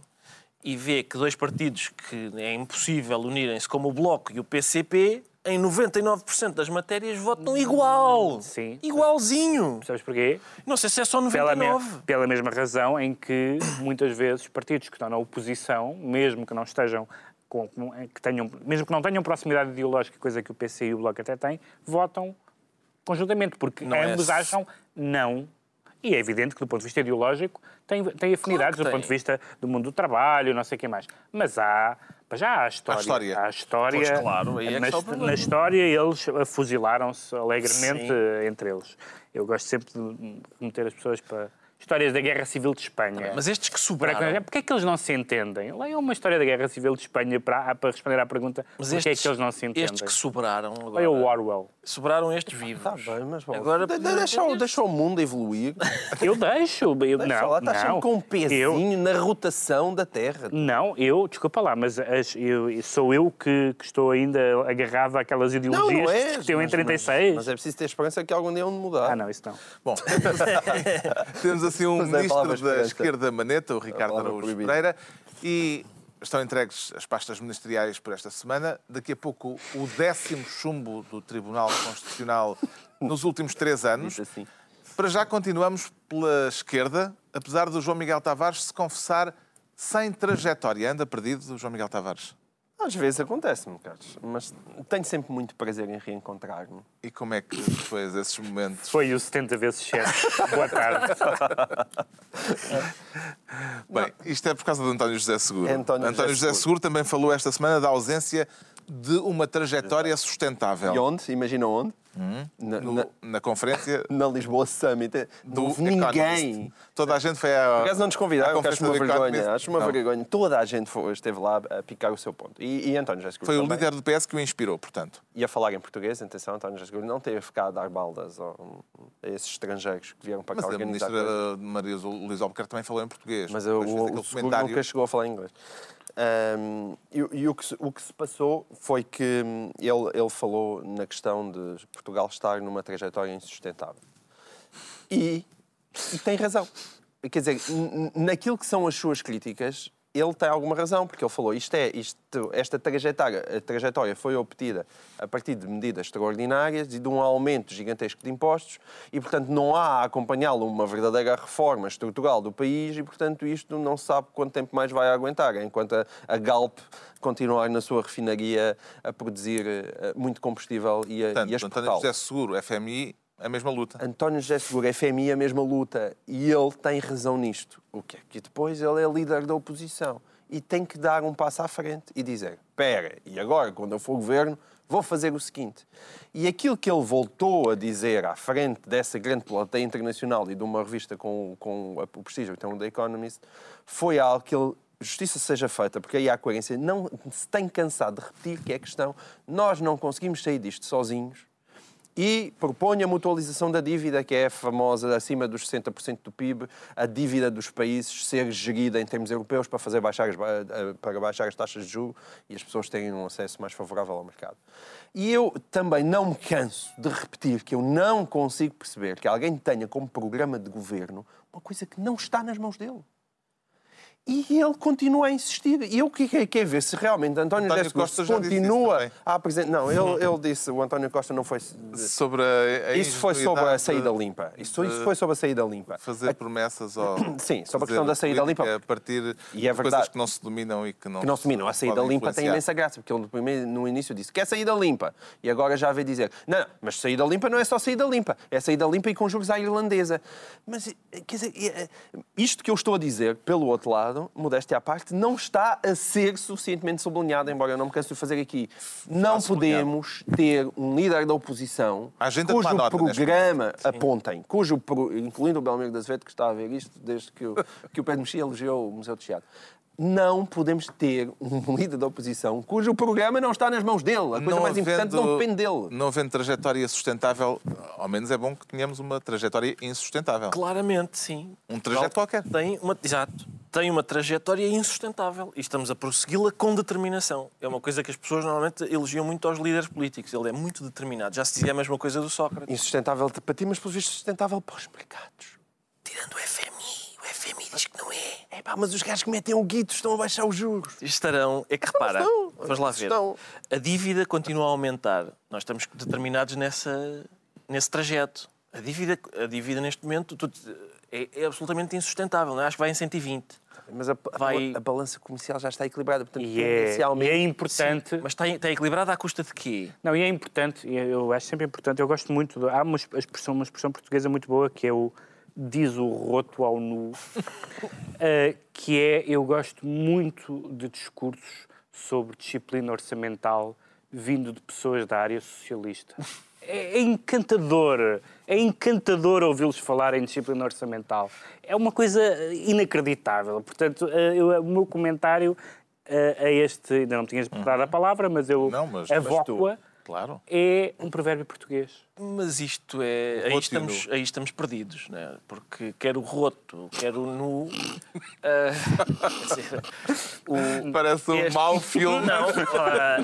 e vê que dois partidos que é impossível unirem-se, como o Bloco e o PCP, em 99% das matérias votam igual. Sim. Igualzinho. Sabes porquê? Não sei se é só Pela, 99. me- pela mesma razão em que, muitas vezes, partidos que estão na oposição, mesmo que não estejam com, que tenham, mesmo que não tenham proximidade ideológica, coisa que o PC e o Bloco até têm, votam conjuntamente, porque Não é ambos esse- acham não E é evidente que, do ponto de vista ideológico, tem, tem afinidades que do tem. ponto de vista do mundo do trabalho, não sei o que mais. Mas há, já há a história. história. Há a história. Pois claro, aí é que na, problema. na história, eles fuzilaram-se alegremente Sim. entre eles. Eu gosto sempre de meter as pessoas para. Histórias da Guerra Civil de Espanha. Mas estes que Para sobraram... Porquê é que eles não se entendem? Leiam uma história da Guerra Civil de Espanha para, para responder à pergunta Mas porquê é estes, que eles não se entendem. estes que sobraram agora... Leiam o Orwell. Sobraram estes vivos. Está bem, mas bom, Agora de- de- deixa, o- deixa o mundo evoluir. Eu deixo. Eu, Deixa não, lá, estás não. sempre com um Eu, pezinho na rotação da Terra. não, eu, desculpa lá, mas as- eu- sou eu que, que estou ainda agarrado àquelas Não, ideologias não que és. discutiam em mas- 36. Mas, mas é preciso ter esperança que algum dia onde mudar. Ah, não, isso não. Bom, temos assim um é ministro da esquerda maneta, o Ricardo Araújo proibida. Pereira, e estão entregues as pastas ministeriais por esta semana. Daqui a pouco, o décimo chumbo do Tribunal Constitucional nos últimos três anos. Assim. Para já continuamos pela esquerda, apesar do João Miguel Tavares se confessar sem trajetória. Anda perdido, João Miguel Tavares. Às vezes acontece-me, Carlos, mas tenho sempre muito prazer em reencontrar-me. E como é que depois esses momentos? Foi o 70 vezes 7. Boa tarde. Bem, isto é por causa de António José Seguro. É António José José Seguro. Seguro também falou esta semana da ausência de uma trajetória sustentável. E onde? Imagina onde? Na, No- na- na conferência na Lisboa Summit. do houve Economist. ninguém. Toda a gente foi à. Por acaso não nos convidaram, acho uma do vergonha. Acho uma Não. vergonha. Toda a gente foi- esteve lá a picar o seu ponto. E, e António Seguro Foi o também. líder do PS que o inspirou, portanto. E a falar em português, atenção, António Seguro não teve ficado a dar baldas a esses estrangeiros que vieram para Mas cá a organizar ministra coisas. Maria Luísa Albuquerque também falou em português. Mas Depois o, o, comentário. nunca chegou a falar inglês. Ahm, e e o, que, o que se passou foi que hum, ele, ele falou na questão de Portugal estar numa trajetória insustentável. E, e tem razão. Quer dizer, naquilo que são as suas críticas, ele tem alguma razão, porque ele falou isto é, isto, esta trajetória, trajetória foi obtida a partir de medidas extraordinárias e de um aumento gigantesco de impostos e, portanto, não há a acompanhá-lo uma verdadeira reforma estrutural do país e, portanto, isto não se sabe quanto tempo mais vai aguentar, enquanto a, a Galp continuar na sua refinaria a produzir eh, muito combustível e a, e a Portanto, exportá-lo. José Seguro, FMI, a mesma luta. António José Seguro, FMI, a mesma luta. E ele tem razão nisto. O que é que depois ele é líder da oposição. E tem que dar um passo à frente e dizer: espera, e agora, quando eu for governo, vou fazer o seguinte. E aquilo que ele voltou a dizer à frente dessa grande plateia internacional e de uma revista com, com o prestígio que tem o The Economist, foi algo que ele justiça seja feita, porque aí há coerência, não se tem cansado de repetir que é questão, nós não conseguimos sair disto sozinhos, e propõe a mutualização da dívida, que é famosa acima dos 60% do PIB, a dívida dos países ser gerida em termos europeus para, fazer baixar as, eh, para baixar as taxas de juros e as pessoas terem um acesso mais favorável ao mercado. E eu também não me canso de repetir que eu não consigo perceber que alguém tenha como programa de governo uma coisa que não está nas mãos dele. E ele continua a insistir. E eu que- que- quero ver se realmente António, António Costa continua a apresentar. Não, ele, ele disse, o António Costa não foi. Sobre a, a Isso foi sobre a saída limpa. Isso, isso foi sobre a saída limpa. Fazer promessas ou. Sim, sobre a questão da saída limpa. A partir E é de coisas verdade. que não se dominam e que não, Que não se dominam. A saída limpa tem imensa graça, porque ele no, primeiro, no início disse quer saída limpa. E agora já veio dizer, não, mas saída limpa não é só saída limpa, é saída limpa e com juros à irlandesa. Mas, eh, quer dizer, eh, isto que eu estou a dizer, pelo outro lado, modéstia à parte, não está a ser suficientemente sublinhado, embora eu não me canse de fazer aqui. Não podemos ter um líder da oposição A agenda cujo nota neste programa, apontem, cujo, incluindo o Belmiro das Azevedo, que está a ver isto desde que o, que o Pedro Mexia elogiou o Museu de Teatro. Não podemos ter um líder da oposição cujo programa não está nas mãos dele. A coisa mais importante não depende dele. Não havendo trajetória sustentável, ao menos é bom que tenhamos uma trajetória insustentável. Claramente, sim. Um trajeto qualquer. Tem uma, exato. Tem uma trajetória insustentável e estamos a prossegui-la com determinação. É uma coisa que as pessoas normalmente elogiam muito aos líderes políticos. Ele é muito determinado. Já se dizia a mesma coisa do Sócrates. Insustentável para ti, mas pelo visto sustentável para os mercados. Tirando o FMI. O FMI diz que não é. É pá, mas os gajos que metem o guito estão a baixar os juros. Estarão. É que repara, estão. vamos lá ver. Estão. A dívida continua a aumentar. Nós estamos determinados nessa, nesse trajeto. A dívida, a dívida neste momento é, é absolutamente insustentável. Não é? Acho que vai em 120. Mas a, a- Vai- a balança comercial já está equilibrada. Portanto, E é, e é importante. Mas está, está equilibrada à custa de quê? Não, e é importante, eu acho sempre importante, eu gosto muito, de, há uma expressão, uma expressão portuguesa muito boa que é o diz o roto ao nu, eh, que é, eu gosto muito de discursos sobre disciplina orçamental vindo de pessoas da área socialista. É, é encantador, é encantador ouvi-los falar em disciplina orçamental. É uma coisa inacreditável. Portanto, eh, eu- o meu comentário eh, a este, ainda não tinhas dado a palavra, mas eu Não, mas- mas avoco-a, Claro. é um provérbio português. Mas isto é. Aí estamos, aí estamos perdidos, né? porque quer o roto, quer o nu. quer dizer, o- Parece um este- mau filme. Não, ah,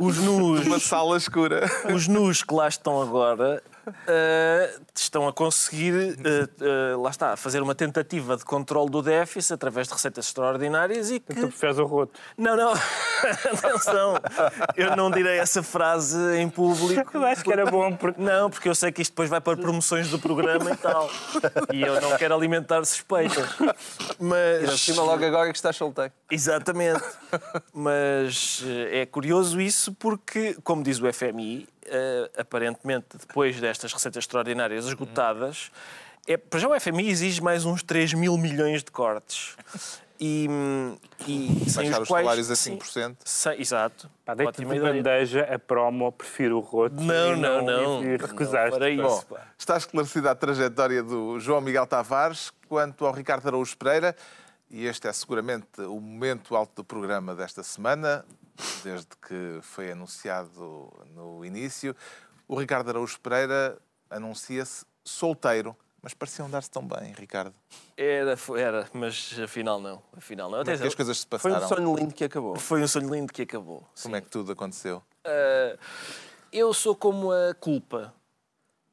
os nus. Uma sala escura. os nus que lá estão agora ah, estão a conseguir, ah, ah, lá está, fazer uma tentativa de controle do déficit através de receitas extraordinárias e que. Tu preferes o roto. Não, não, atenção, eu não direi essa frase em público. Eu acho que era bom, porque Não, porque eu sei que isto depois vai para promoções do programa e tal. E eu não quero alimentar suspeitas. Mas. cima, logo agora que estás solteiro. Exatamente. Mas é curioso isso porque, como diz o FMI, aparentemente depois destas receitas extraordinárias esgotadas, é, para já o FMI exige mais uns 3 mil milhões de cortes. E, e sem Baixar os os quais, salários a sim, 5%. sem- exato. pá, Ótima de bandeja a promo, prefiro o roto. Não, e não, não. E recusaste. Não pá. isso. Está esclarecida a trajetória do João Miguel Tavares quanto ao Ricardo Araújo Pereira. E este é seguramente o momento alto do programa desta semana, desde que foi anunciado no início. O Ricardo Araújo Pereira anuncia-se solteiro. Mas pareciam dar-se tão bem, Ricardo. Era, era, mas afinal não. Afinal não. Como é Atenção, as coisas se Foi um passaram? sonho lindo que acabou. Foi um sonho lindo que acabou. Como é que tudo aconteceu? Ah, eu sou como a culpa,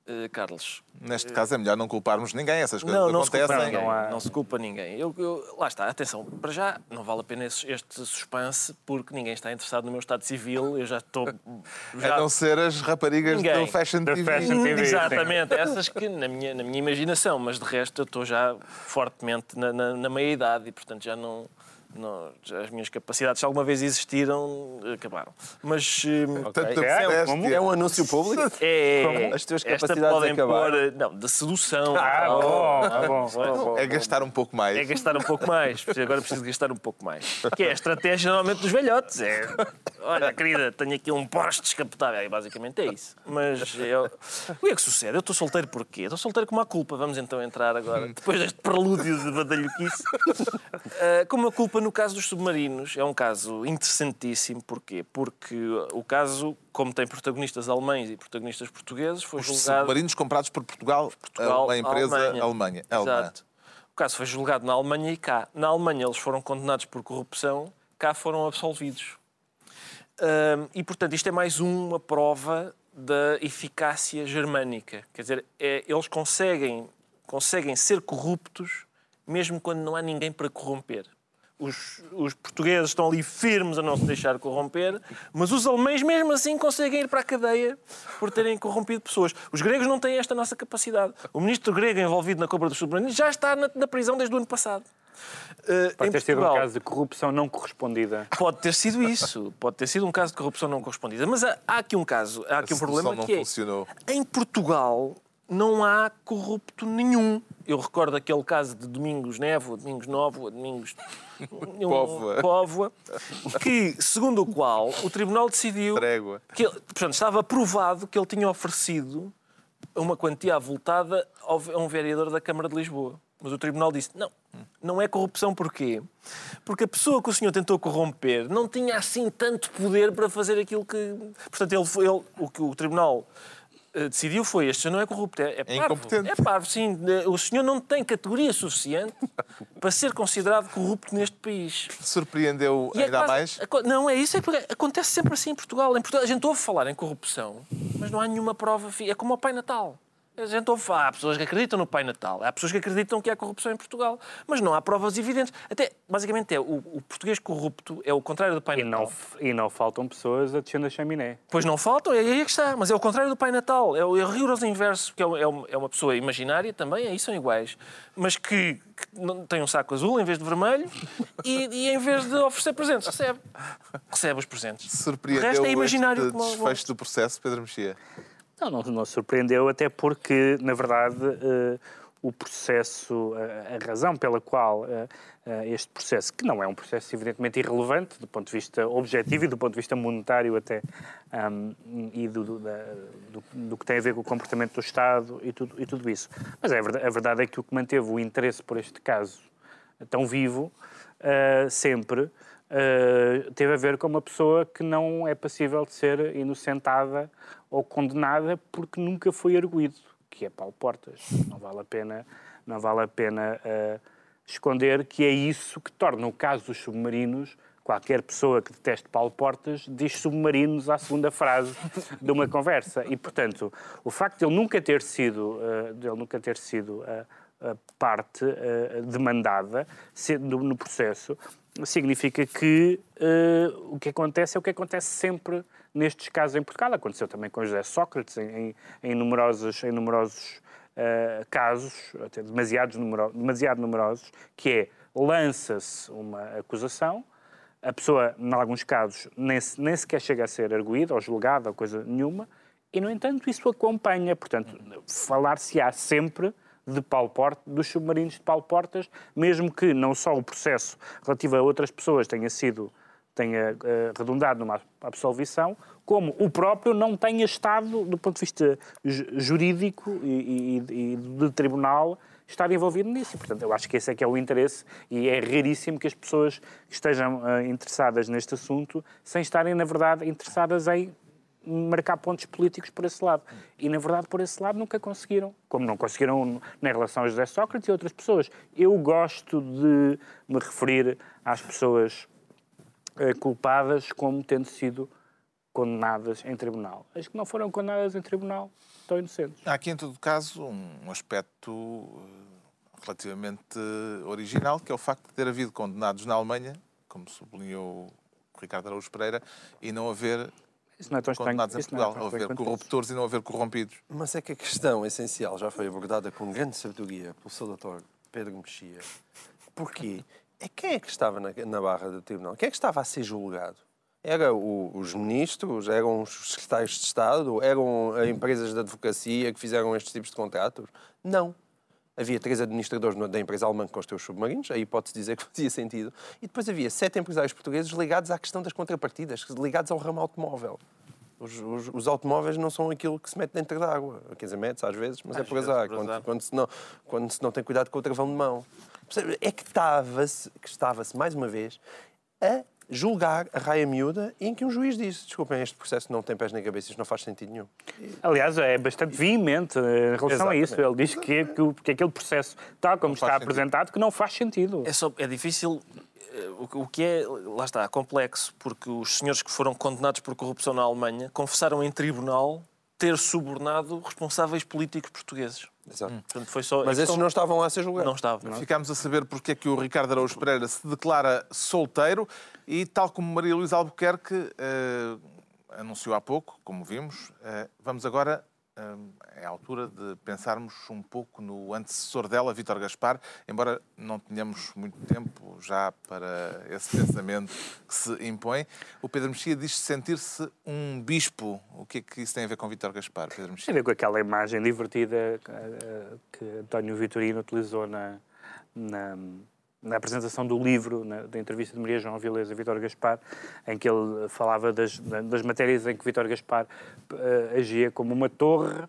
ah, Carlos. Neste caso é melhor não culparmos ninguém, essas coisas Não, não se culpa acontecem. ninguém. Não há- Não se culpa ninguém. Eu, eu- lá está, atenção, para já não vale a pena esse- este suspense porque ninguém está interessado no meu estado civil. Eu já estou. A Já... não ser as raparigas Ninguém. do Fashion TV. Fashion TV. Exatamente, essas que na minha, na minha imaginação, mas de resto eu estou já fortemente na, na, na meia-idade e, portanto, já não, não- as minhas capacidades, se alguma vez existiram, acabaram. Mas hum, Tanto Ok. a É, como- modéstia. É um anúncio público? é, As tuas esta capacidades podem acabaram. pôr, não, de sedução. Ah, tal. bom, ah, bom, bom, bom. É gastar um pouco mais. É gastar um pouco mais. Agora preciso gastar um pouco mais. Que é a estratégia normalmente dos velhotes. É, olha, querida, tenho aqui um Porsche descapotável. É, basicamente é isso. Mas eu... o que é que sucede? Eu estou solteiro porquê? Estou solteiro com uma culpa. Vamos então entrar agora, depois deste prelúdio de badalhoquice. Ah, com uma culpa no caso dos submarinos. É um caso interessantíssimo. Porquê? Porque o caso, como tem protagonistas alemães e protagonistas portugueses, foi Os julgado... submarinos comprados por Portugal, Portugal, a empresa Alemanha. Alemanha. Exato. O caso foi julgado na Alemanha e cá. Na Alemanha eles foram condenados por corrupção, cá foram absolvidos. Hum, e, portanto, isto é mais uma prova da eficácia germânica. Quer dizer, é- eles conseguem, conseguem ser corruptos mesmo quando não há ninguém para corromper. Os, os portugueses estão ali firmes a não se deixar corromper, mas os alemães, mesmo assim, conseguem ir para a cadeia por terem corrompido pessoas. Os gregos não têm esta nossa capacidade. O ministro grego envolvido na compra dos submarinos já está na, na prisão desde o ano passado. Uh, Pode em ter sido um Portugal- caso de corrupção não correspondida. Pode ter sido isso. Pode ter sido um caso de corrupção não correspondida. Mas há, há aqui um caso, há aqui A um problema que é, funcionou. em Portugal não há corrupto nenhum. Eu recordo aquele caso de Domingos Nevo, Domingos Novo, Domingos Póvoa. Póvoa, que, segundo o qual, o Tribunal decidiu Trégua. que ele, portanto, estava provado que ele tinha oferecido uma quantia avultada a um vereador da Câmara de Lisboa. Mas o Tribunal disse, não, não é corrupção porquê? Porque a pessoa que o senhor tentou corromper não tinha assim tanto poder para fazer aquilo que... Portanto, ele, ele- o que o Tribunal decidiu foi, este senhor não é corrupto, é, é parvo. incompetente. É parvo, sim. Eh, O senhor não tem categoria suficiente para ser considerado corrupto neste país. Surpreendeu E é ainda quase- mais? Não, é isso. É porque acontece sempre assim em Portugal. Em Portugal a gente ouve falar em corrupção, mas não há nenhuma prova. É como o Pai Natal. A gente ouve há pessoas que acreditam no Pai Natal, há pessoas que acreditam que há corrupção em Portugal, mas não há provas evidentes. Até, basicamente, é o, o português corrupto é o contrário do Pai E Natal. não, e não faltam pessoas a descer da chaminé. Pois não faltam, é aí é que está. Mas é o contrário do Pai Natal. É o, é o rigoroso inverso, que é, o- é é uma pessoa imaginária também, aí são iguais, mas que, que não- tem um saco azul em vez de vermelho e, e em vez de oferecer presentes, recebe. Recebe os presentes. o Surpreendeu resto é imaginário. este como- desfecho do processo, Pedro Mexia? Não, não, não surpreendeu, até porque, na verdade, eh, o processo, a, a razão pela qual uh, uh, este processo, que não é um processo evidentemente irrelevante do ponto de vista objetivo e do ponto de vista monetário até, um, e do, do, do, do, que tem a ver com o comportamento do Estado e tudo, e tudo isso. Mas é, a verdade é que o que manteve o interesse por este caso tão vivo, uh, sempre, teve a ver com uma pessoa que não é passível de ser inocentada ou condenada porque nunca foi arguído que é Paulo Portas. Não vale a pena, não vale a pena uh, esconder que é isso que torna o caso dos submarinos qualquer pessoa que deteste Paulo Portas diz submarinos à segunda frase de uma conversa. E, portanto, o facto de ele nunca ter sido, uh, nunca ter sido parte uh, demandada no processo significa que uh, o que acontece é o que acontece sempre nestes casos em Portugal. Aconteceu também com José Sócrates em, em, em numerosos, em numerosos uh, casos, até demasiados numero, demasiado numerosos, que é lança-se uma acusação, a pessoa, em alguns casos, nem, nem sequer chega a ser arguída ou julgada ou coisa nenhuma, e, no entanto, isso acompanha. Portanto, falar-se-á sempre de Paulo Portas, dos submarinos de Paulo Portas, mesmo que não só o processo relativo a outras pessoas tenha sido tenha uh, redundado numa absolvição, como o próprio não tenha estado, do ponto de vista jurídico e, e, e de tribunal, estar envolvido nisso. portanto, eu acho que esse é que é o interesse e é raríssimo que as pessoas estejam uh, interessadas neste assunto sem estarem, na verdade, interessadas em marcar pontos políticos por esse lado. E, na verdade, por esse lado nunca conseguiram. Como não conseguiram na relação a José Sócrates e outras pessoas. Eu gosto de me referir às pessoas eh, culpadas como tendo sido condenadas em tribunal. As que não foram condenadas em tribunal estão inocentes. Há aqui, em todo caso, um aspecto eh, relativamente original, que é o facto de ter havido condenados na Alemanha, como sublinhou Ricardo Araújo Pereira, e não haver isso não é tão condenados estranho. em Portugal, não é haver corruptores e não haver corrompidos. Mas é que a questão essencial já foi abordada com grande sabedoria pelo seu doutor Pedro Mexia. Porquê? é quem é que estava na, na barra do tribunal? Quem é que estava a ser julgado? Eram os ministros, eram os secretários de Estado, eram empresas de advocacia que fizeram estes tipos de contratos? Não. Havia três administradores da empresa alemã que construiu os submarinos, aí pode-se dizer que fazia sentido. E depois havia sete empresários portugueses ligados à questão das contrapartidas, ligados ao ramo automóvel. Os, os, os, automóveis não são aquilo que se mete dentro da água. Quer dizer, mete-se às vezes, mas é às é por azar, quando, quando, se não, quando se não tem cuidado com o travão de mão. É que estava-se, que estava-se mais uma vez, a julgar a raia miúda em que um juiz disse desculpem, este processo não tem pés nem cabeça, isto não faz sentido nenhum. Aliás, é bastante veemente em relação Exatamente. a isso. Ele diz que, que, que aquele processo, tal como não está apresentado, sentido. que não faz sentido. É, só, é difícil eh, o que é, lá está, complexo, porque os senhores que foram condenados por corrupção na Alemanha confessaram em tribunal ter subornado responsáveis políticos portugueses. Exato. Hum. Portanto, foi só... Mas esses não estavam lá a ser julgados. Não estavam. Não. Ficámos a saber porque é que o Ricardo Araújo Pereira se declara solteiro e, tal como Maria Luísa Albuquerque eh, anunciou há pouco, como vimos, eh, vamos agora é a altura de pensarmos um pouco no antecessor dela, Vítor Gaspar, embora não tenhamos muito tempo já para esse pensamento que se impõe. O Pedro Mexia diz sentir-se um bispo. O que é que isso tem a ver com Vítor Gaspar, Pedro Mexia? Tem a ver com aquela imagem divertida que António Vitorino utilizou na, na na apresentação do livro, na, da entrevista de Maria João Vilés a Vítor Gaspar, em que ele falava das, das matérias em que Vítor Gaspar uh, agia como uma torre,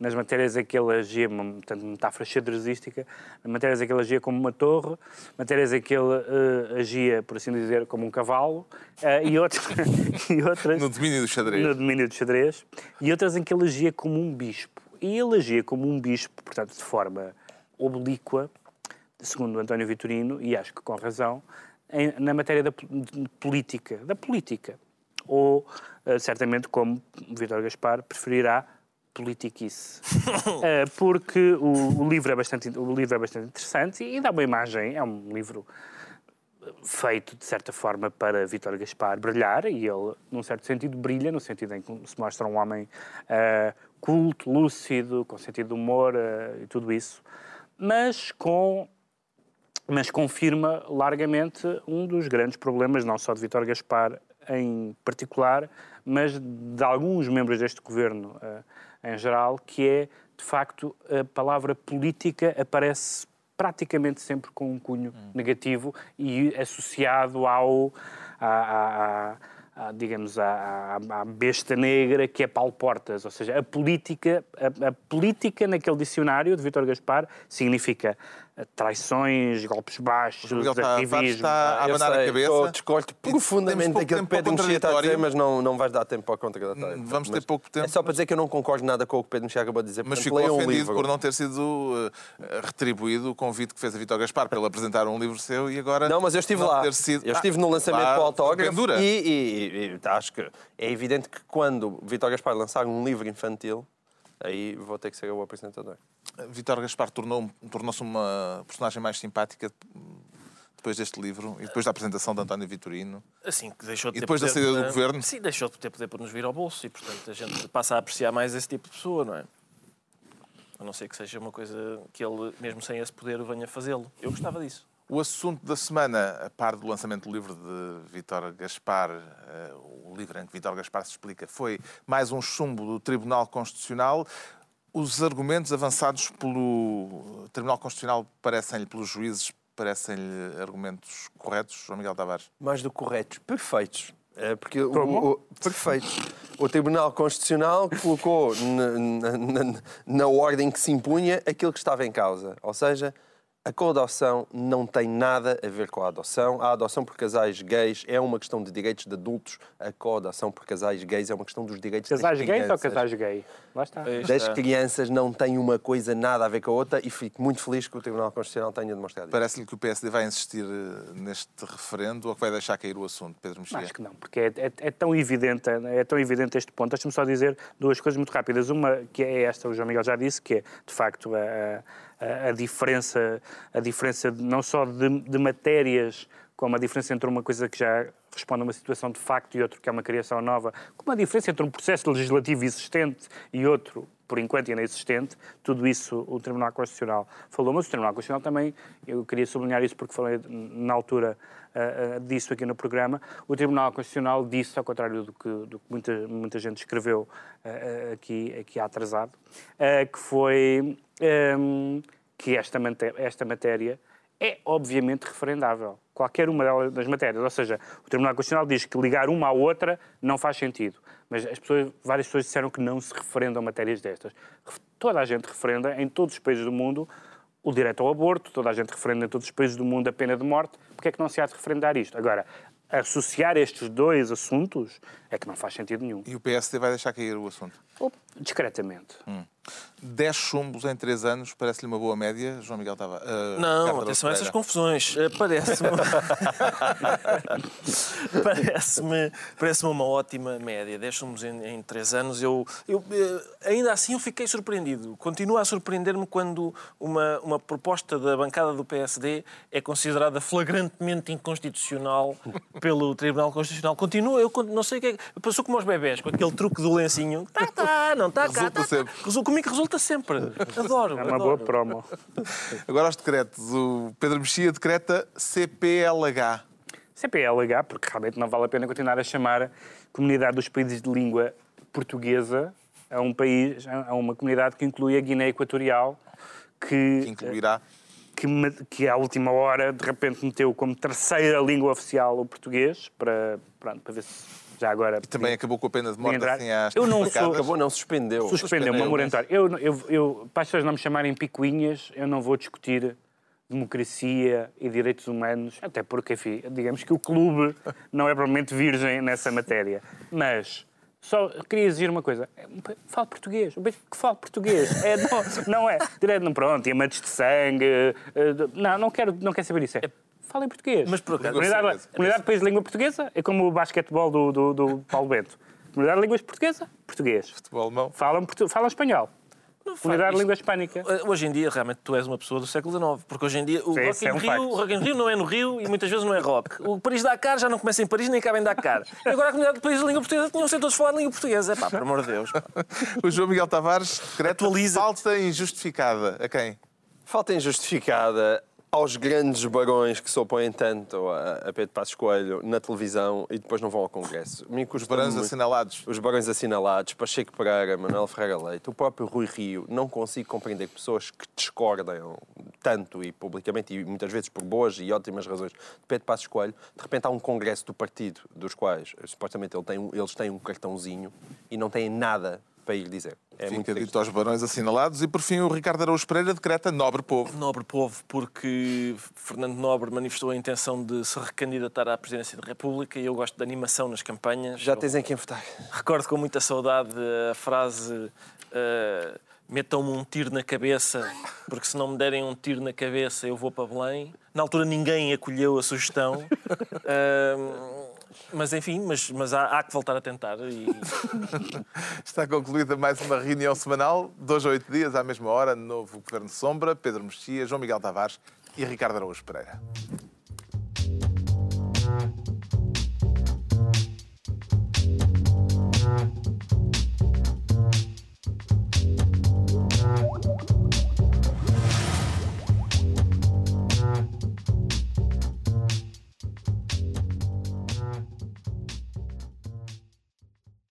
nas matérias em que ele agia, portanto, metáfora xadrezística, nas matérias em que ele agia como uma torre, matérias em que ele uh, agia, por assim dizer, como um cavalo, uh, e, outras, e outras... No domínio do xadrez. No domínio do xadrez. E outras em que ele agia como um bispo. E ele agia como um bispo, portanto, de forma oblíqua, segundo António Vitorino, e acho que com razão, em, na matéria da política, da política. Ou, uh, certamente, como Vítor Gaspar preferirá, politiquice. uh, porque o, o, livro é bastante, o livro é bastante interessante e, e dá uma imagem, é um livro feito, de certa forma, para Vítor Gaspar brilhar, e ele, num certo sentido, brilha, no sentido em que se mostra um homem uh, culto, lúcido, com sentido de humor uh, e tudo isso, mas com mas confirma largamente um dos grandes problemas, não só de Vítor Gaspar em particular, mas de alguns membros deste governo uh, em geral, que é de facto, a palavra política aparece praticamente sempre com um cunho negativo e associado ao, à, à- à- digamos, à, besta negra que é Paulo Portas. Ou seja, a política, a, a política naquele dicionário de Vítor Gaspar significa eh, traições, golpes baixos, Tavares ativismo. está a Eu abanar a sei, cabeça. eu discordo profundamente daquilo que Pedro Mexia está a dizer, mas não, não vais dar tempo para o contraditório. Vamos ter pouco tempo. É só para dizer que eu não concordo nada com o que Pedro Mexia acabou de dizer. Mas Portanto, ficou um ofendido livro. por não ter sido eh, retribuído o convite que fez a Vitor Gaspar para ele apresentar um livro seu e agora. Não, mas eu estive lá. sido- Eu estive no Ah, lançamento lá, do autógrafo e, e- e acho que é evidente que quando Vitor Gaspar lançar um livro infantil, aí vou ter que ser eu o apresentador. Vitor Gaspar tornou- tornou-se uma personagem mais simpática depois deste livro e depois da apresentação de António Vitorino. Assim que deixou de E depois da poder saída do governo? Sim, deixou de ter poder para nos vir ao bolso e, portanto, a gente passa a apreciar mais esse tipo de pessoa, não é? A não ser que seja uma coisa que ele, mesmo sem esse poder, venha fazê-lo. Eu gostava disso. O assunto da semana, a par do lançamento do livro de Vítor Gaspar, eh, o livro em que Vítor Gaspar se explica, foi mais um chumbo do Tribunal Constitucional. Os argumentos avançados pelo Tribunal Constitucional parecem-lhe, pelos juízes, parecem-lhe argumentos corretos, João Miguel Tavares? Mais do que corretos, perfeitos. É, Porque o- o, perfeitos. O Tribunal Constitucional colocou na, na- na- na ordem que se impunha aquilo que estava em causa. Ou seja, a coadoção não tem nada a ver com a adoção. A adoção por casais gays é uma questão de direitos de adultos. A coadoção por casais gays é uma questão dos direitos Casais das gays ou crianças. casais gay? Das crianças não tem uma coisa nada a ver com a outra e fico muito feliz que o Tribunal Constitucional tenha demonstrado isso. Parece-lhe que o PSD vai insistir eh, neste referendo ou que vai deixar cair o assunto, Pedro Mexia? Acho que não, porque é, é- é tão evidente, é tão evidente este ponto. Deixa-me só dizer duas coisas muito rápidas. Uma que é esta, o João Miguel já disse, que é de facto a, a- a diferença, a diferença não só de, de matérias, como a diferença entre uma coisa que já responde a uma situação de facto e outro que é uma criação nova, como a diferença entre um processo legislativo existente e outro por enquanto inexistente, tudo isso o Tribunal Constitucional falou, mas o Tribunal Constitucional também, eu queria sublinhar isso porque falei na altura ah, ah, disso aqui no programa, o Tribunal Constitucional disse, ao contrário do que, do que muita, muita gente escreveu ah, aqui, aqui atrasado, que foi ahm, que esta, esta matéria é obviamente referendável. Qualquer uma delas- das matérias. Ou seja, o Tribunal Constitucional diz que ligar uma à outra não faz sentido. Mas as pessoas, várias pessoas disseram que não se referendam matérias destas. Toda a gente referenda, em todos os países do mundo, o direito ao aborto, toda a gente referenda em todos os países do mundo a pena de morte. Porque é que não se há de referendar isto? Agora, associar estes dois assuntos é que não faz sentido nenhum. E o PSD vai deixar cair o assunto? Ou, discretamente. 10 chumbos em 3 anos parece-lhe uma boa média, João Miguel Tavares? Uh, Não, Carlos atenção a essas confusões. Eh, Parece-me. Parece-me parece uma ótima média. 10 sumos em, em 3 anos. Eu, eu, eh, ainda assim, eu fiquei surpreendido. Continua a surpreender-me quando uma, uma proposta da bancada do PSD é considerada flagrantemente inconstitucional pelo Tribunal Constitucional. Continua, eu não sei o que é. Passou como aos bebés, com aquele truque do lencinho. Tá, tá, não tá, cá, Resulta tá, tá. sempre. Resu- Comigo resulta sempre. Adoro. É uma adoro. boa promo. Agora os decretos. O Pedro Mexia decreta CPLH. CPLH, porque realmente não vale a pena continuar a chamar a comunidade dos países de língua portuguesa a um país, a uma comunidade que inclui a Guiné Equatorial, que, que incluirá que, que à última hora de repente meteu como terceira língua oficial o português, para, pronto, para ver se já agora... também acabou com a pena de morte entrar. assim às Eu não sou-. Acabou, não suspendeu. Suspendeu uma moratória. Eu, eu, eu, para as pessoas não me chamarem picuinhas, eu não vou discutir democracia e direitos humanos, até porque, enfim, digamos que o clube não é propriamente virgem nessa matéria. Mas só queria exigir uma coisa. Fale português. País que fale português. É, não, não é. Direito, não, pronto, diamantes de sangue. eh, Não, não quero, não quero saber isso. É, Falem português. Mas por acaso- Comunidade, comunidade de país de língua portuguesa é como o basquetebol do, do, do Paulo Bento. Comunidade de línguas portuguesa, português. Futebol alemão. Falam, falam espanhol. Comunidade de língua hispânica. Eh, Hoje em dia, realmente, tu és uma pessoa do século XIX, porque hoje em dia o Sim, Rock é um Rio, o Rock in Rio não é no Rio e muitas vezes não é rock. O Paris-Dakar já não começa em Paris nem acaba em Dakar. E agora a comunidade de países de língua portuguesa tinham ser todos falar língua portuguesa. Pá, por amor de Deus. pá. O João Miguel Tavares decreta Atualiza. falta injustificada. A quem? Falta injustificada aos grandes barões que se opõem tanto a, a Pedro Passos Coelho na televisão e depois não vão ao Congresso. Os barões muito. assinalados. Os barões assinalados, Pacheco Pereira, Manuel Ferreira Leite, o próprio Rui Rio, não consigo compreender que pessoas que discordam tanto e publicamente, e muitas vezes por boas e ótimas razões, de Pedro Passos Coelho, de repente há um congresso do partido, dos quais supostamente ele tem eles têm um cartãozinho e não têm nada para ir dizer. É muito Fica triste. dito aos barões assinalados. E por fim, o Ricardo Araújo Pereira decreta nobre povo. Nobre povo, porque Fernando Nobre manifestou a intenção de se recandidatar à presidência da República e eu gosto de animação nas campanhas. Já Eu tens em quem votar. Recordo com muita saudade a frase eh, metam-me um tiro na cabeça, porque se não me derem um tiro na cabeça eu vou para Belém. Na altura ninguém acolheu a sugestão. Ahm, mas enfim, mas, mas há, há que voltar a tentar. E, Está concluída mais uma reunião semanal, dois a oito dias, à mesma hora, novo Governo Sombra, Pedro Mexia, João Miguel Tavares e Ricardo Araújo Pereira.